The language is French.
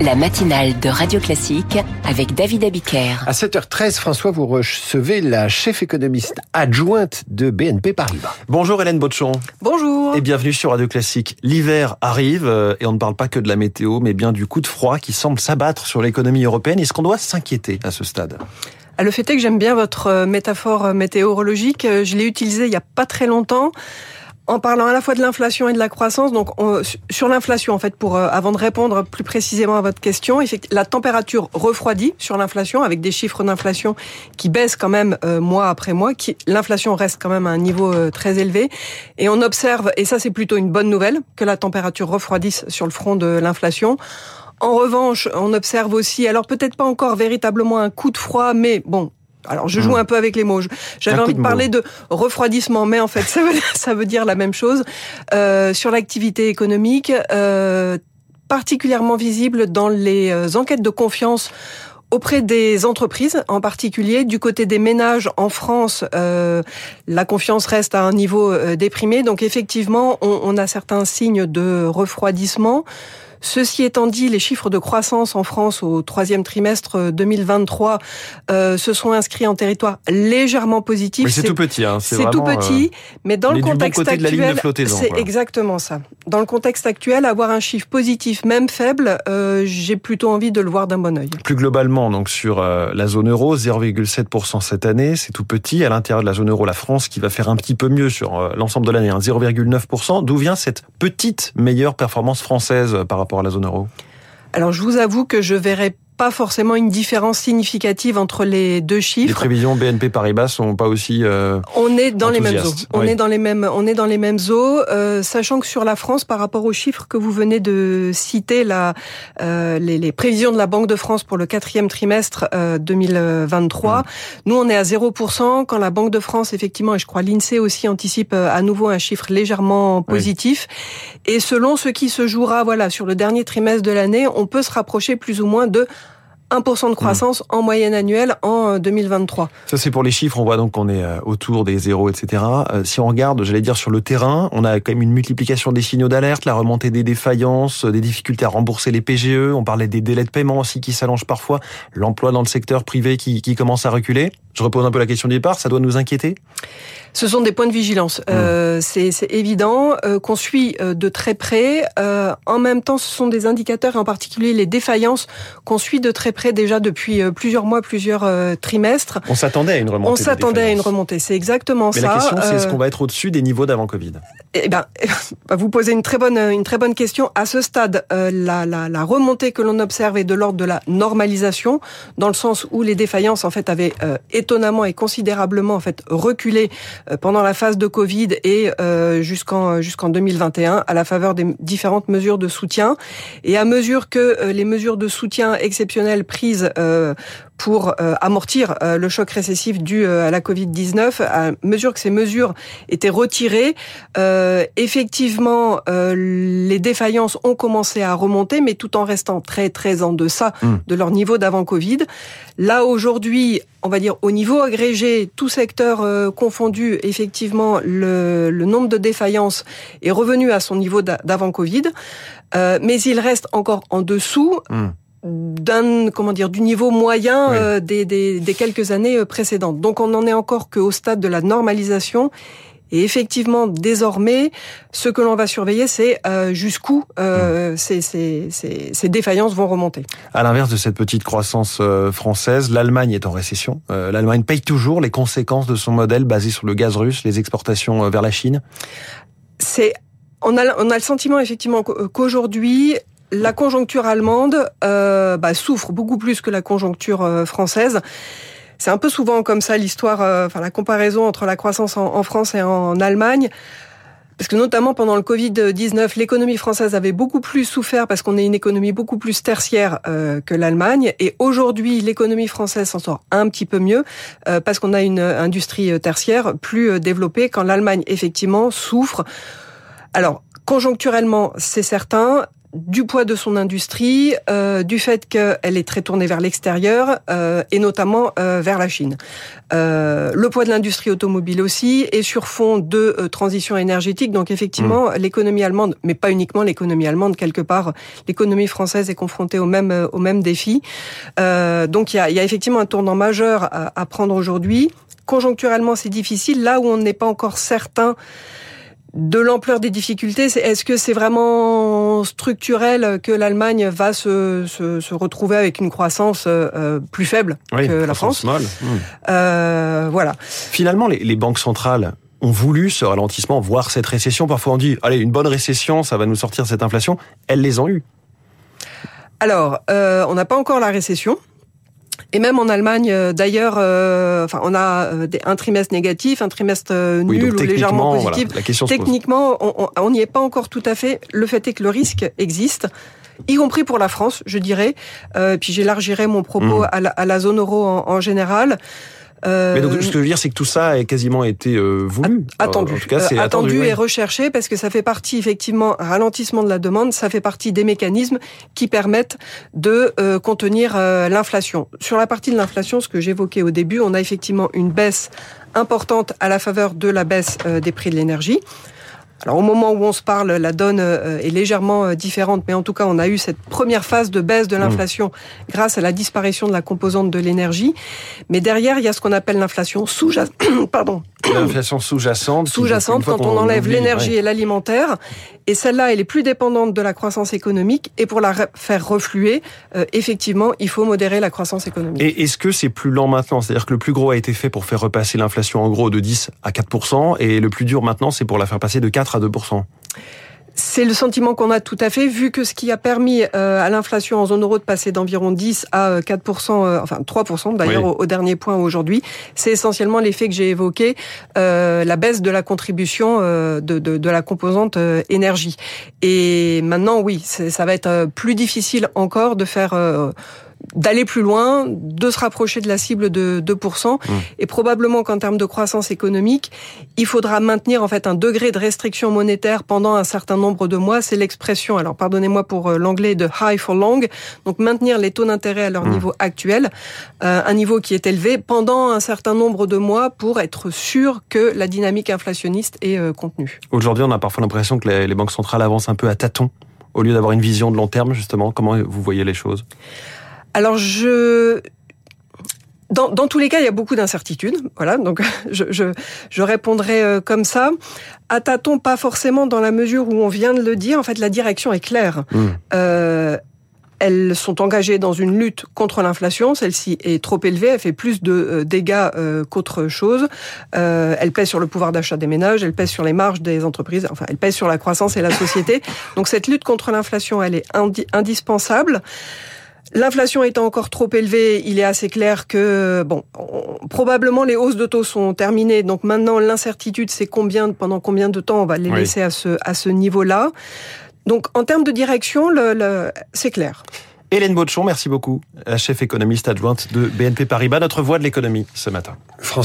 la matinale de Radio Classique avec David Abiker. À 7h13, François, vous recevez la chef économiste adjointe de BNP Paribas. Bonjour Hélène Botchon. Bonjour. Et bienvenue sur Radio Classique. L'hiver arrive euh, et on ne parle pas que de la météo, mais bien du coup de froid qui semble s'abattre sur l'économie européenne. Est-ce qu'on doit s'inquiéter à ce stade? Ah, le fait est que j'aime bien votre euh, métaphore euh, météorologique. Je l'ai utilisée il n'y a pas très longtemps en parlant à la fois de l'inflation et de la croissance, donc sur l'inflation, en fait, pour euh, avant de répondre plus précisément à votre question, la température refroidit sur l'inflation avec des chiffres d'inflation qui baissent quand même euh, mois après mois. L'inflation reste quand même à un niveau euh, très élevé, et on observe, et ça c'est plutôt une bonne nouvelle, que la température refroidisse sur le front de l'inflation. En revanche, on observe aussi, alors peut-être pas encore véritablement un coup de froid, mais bon, alors je joue hmm. un peu avec les mots. J'avais envie de, parler de refroidissement, mais en fait ça veut, ça veut dire la même chose euh, sur l'activité économique, euh, particulièrement visible dans les euh, enquêtes de confiance auprès des entreprises, en particulier du côté des ménages en France, euh, la confiance reste à un niveau euh, déprimé. Donc effectivement, on, on a certains signes de refroidissement. Ceci étant dit, les chiffres de croissance en France au troisième trimestre 2023 euh, se sont inscrits en territoire légèrement positif. Mais c'est tout petit, hein, c'est tout petit, euh, mais dans le contexte actuel, c'est exactement ça. Dans le contexte actuel, avoir un chiffre positif, même faible, euh, j'ai plutôt envie de le voir d'un bon oeil. Plus globalement, donc sur euh, la zone euro, 0,7% cette année, c'est tout petit. À l'intérieur de la zone euro, la France qui va faire un petit peu mieux sur euh, l'ensemble de l'année, hein, 0,9%. D'où vient cette petite meilleure performance française par rapport Alors je vous avoue que je verrais pas forcément une différence significative entre les deux chiffres. Les prévisions BNP Paribas sont pas aussi. Euh, on est dans les mêmes eaux. On est dans les mêmes. On est dans les mêmes eaux, euh, sachant que sur la France, par rapport aux chiffres que vous venez de citer, la, euh, les, les, prévisions de la Banque de France pour le quatrième trimestre 2023, mmh. nous on est à 0%. Quand la Banque de France, effectivement, et je crois l'Insee aussi anticipe à nouveau un chiffre légèrement positif. Et selon ce qui se jouera, voilà, sur le dernier trimestre de l'année, on peut se rapprocher plus ou moins de 1% de croissance en moyenne annuelle en 2023. Euh, Ça c'est pour les chiffres, on voit donc qu'on est euh, autour des zéros, etc. Euh, si on regarde, j'allais dire sur le terrain, on a quand même une multiplication des signaux d'alerte, la remontée des défaillances, des difficultés à rembourser les PGE, on parlait des délais de paiement aussi qui s'allongent parfois, l'emploi dans le secteur privé qui, qui commence à reculer. Je repose un peu la question du départ, ça doit nous inquiéter? Ce sont des points de vigilance. Mmh. Euh, c'est évident euh, qu'on suit euh, de très près. Euh, en même temps, ce sont des indicateurs, et en particulier les défaillances, qu'on suit de très près déjà depuis plusieurs mois, plusieurs trimestres. On s'attendait à une remontée. On s'attendait à une remontée, c'est exactement Mais ça. La question, c'est est-ce qu'on va être au-dessus des niveaux d'avant Covid? Eh ben, vous posez une très bonne, une très bonne question. À ce stade, la, la, la remontée que l'on observe est de l'ordre de la normalisation, dans le sens où les défaillances en fait avaient étonnamment et considérablement en fait reculé euh, pendant la phase de Covid et euh, jusqu'en jusqu'en 2021 à la faveur des différentes mesures de soutien. Et à mesure que euh, les mesures de soutien exceptionnelles prises pour amortir le choc récessif dû à la Covid-19, à mesure que ces mesures étaient retirées, effectivement, les défaillances ont commencé à remonter, mais tout en restant très très en deçà mmh. de leur niveau d'avant Covid. Là aujourd'hui, on va dire au niveau agrégé, tout secteur euh, confondu, effectivement, le, nombre de défaillances est revenu à son niveau d'avant Covid, euh, mais il reste encore en dessous. Hmm. D'un comment dire du niveau moyen euh, des, des, quelques années précédentes. Donc on n'en est encore qu'au stade de la normalisation et effectivement, désormais, ce que l'on va surveiller, c'est euh, jusqu'où euh, mmh. ces, ces, ces, ces, défaillances vont remonter. À l'inverse de cette petite croissance euh, française, l'Allemagne est en récession. Euh, L'Allemagne paye toujours les conséquences de son modèle basé sur le gaz russe, les exportations euh, vers la Chine. C'est on a, on a le sentiment effectivement qu'aujourd'hui, la conjoncture allemande euh, bah, souffre beaucoup plus que la conjoncture française. C'est un peu souvent comme ça l'histoire, euh, enfin la comparaison entre la croissance en, France et en, Allemagne. Parce que notamment pendant le Covid-19, l'économie française avait beaucoup plus souffert parce qu'on est une économie beaucoup plus tertiaire euh, que l'Allemagne. Et aujourd'hui, l'économie française s'en sort un petit peu mieux euh, parce qu'on a une industrie tertiaire plus développée quand l'Allemagne, effectivement, souffre. Alors, conjoncturellement, c'est certain du poids de son industrie, euh, du fait qu'elle est très tournée vers l'extérieur euh, et notamment euh, vers la Chine. Euh, le poids de l'industrie automobile aussi et sur fond de euh, transition énergétique. Donc effectivement, Mmh. l'économie allemande, mais pas uniquement l'économie allemande, quelque part, l'économie française est confrontée au même euh, au même défi. Euh, donc il y a, y a effectivement un tournant majeur à, à prendre aujourd'hui. Conjoncturellement, c'est difficile. Là où on n'est pas encore certain de l'ampleur des difficultés, est-ce que c'est vraiment structurel que l'Allemagne va se, se, se retrouver avec une croissance euh, plus faible Oui, que la France molle. Mmh. Euh, Voilà. Finalement, les, les banques centrales ont voulu ce ralentissement, voire cette récession. Parfois, on dit, allez, une bonne récession, ça va nous sortir cette inflation. Elles les ont eues. Alors, euh, on n'a pas encore la récession. Et même en Allemagne, euh, d'ailleurs, euh, enfin, on a euh, un trimestre négatif, un trimestre Oui, nul ou légèrement positif. voilà, la. Techniquement, on- n'y est pas encore tout à fait. Le fait est que le risque existe, y compris pour la France, je dirais. Euh, puis j'élargirai mon propos Mhm. à, la, à la zone euro en, en général. Euh, Mais donc, ce que je veux dire, c'est que tout ça a quasiment été euh, voulu. attendu, En tout cas, Euh, attendu oui. et recherché parce que ça fait partie effectivement un ralentissement de la demande, ça fait partie des mécanismes qui permettent de euh, contenir euh, l'inflation. Sur la partie de l'inflation, ce que j'évoquais au début, on a effectivement une baisse importante à la faveur de la baisse euh, des prix de l'énergie. Alors au moment où on se parle, la donne euh, est légèrement euh, différente, mais en tout cas, on a eu cette première phase de baisse de Mmh. l'inflation grâce à la disparition de la composante de l'énergie. Mais derrière, il y a ce qu'on appelle l'inflation sous-jacente. Pardon L'inflation sous-jacente. sous-jacente quand on enlève l'énergie ouais. et l'alimentaire. Et celle-là, elle est plus dépendante de la croissance économique. Et pour la re- faire refluer, euh, effectivement, il faut modérer la croissance économique. Et est-ce que c'est plus lent maintenant? C'est-à-dire que le plus gros a été fait pour faire repasser l'inflation en gros de 10 à 4%, et le plus dur maintenant, c'est pour la faire passer de 4 à 2%. C'est le sentiment qu'on a tout à fait, vu que ce qui a permis euh, à l'inflation en zone euro de passer d'environ 10 à euh, 4%, euh, enfin 3% d'ailleurs Oui. au, au dernier point aujourd'hui, c'est essentiellement l'effet que j'ai évoqué, euh, la baisse de la contribution euh, de, de, de la composante euh, énergie. Et maintenant, oui, c'est- ça va être euh, plus difficile encore de faire... d'aller plus loin, de se rapprocher de la cible de 2%, Mmh. et probablement qu'en termes de croissance économique, il faudra maintenir en fait un degré de restriction monétaire pendant un certain nombre de mois. C'est l'expression, alors pardonnez-moi pour euh, l'anglais, de high for long, donc maintenir les taux d'intérêt à leur Mmh. niveau actuel, euh, un niveau qui est élevé pendant un certain nombre de mois pour être sûr que la dynamique inflationniste est euh, contenue. Aujourd'hui, on a parfois l'impression que les, les banques centrales avancent un peu à tâtons, au lieu d'avoir une vision de long terme, justement. Comment vous voyez les choses? Alors je dans, dans tous les cas, il y a beaucoup d'incertitudes. Voilà, donc je, je, je répondrai euh, comme ça. À tâtons, pas forcément dans la mesure où on vient de le dire? En fait, la direction est claire. Mmh. Euh, elles sont engagées dans une lutte contre l'inflation. Celle-ci est trop élevée, elle fait plus de euh, dégâts euh, qu'autre chose. Euh, elle pèse sur le pouvoir d'achat des ménages, elle pèse sur les marges des entreprises, enfin, elle pèse sur la croissance et la société. Donc cette lutte contre l'inflation, elle est indi- indispensable. L'inflation étant encore trop élevée, il est assez clair que bon, on- probablement les hausses de taux sont terminées. Donc maintenant, l'incertitude, c'est combien, pendant combien de temps on va les Oui. laisser à ce à ce niveau-là. Donc en termes de direction, le, le- c'est clair. Hélène Baudchon, merci beaucoup, la chef économiste adjointe de BNP Paribas, notre voix de l'économie ce matin. François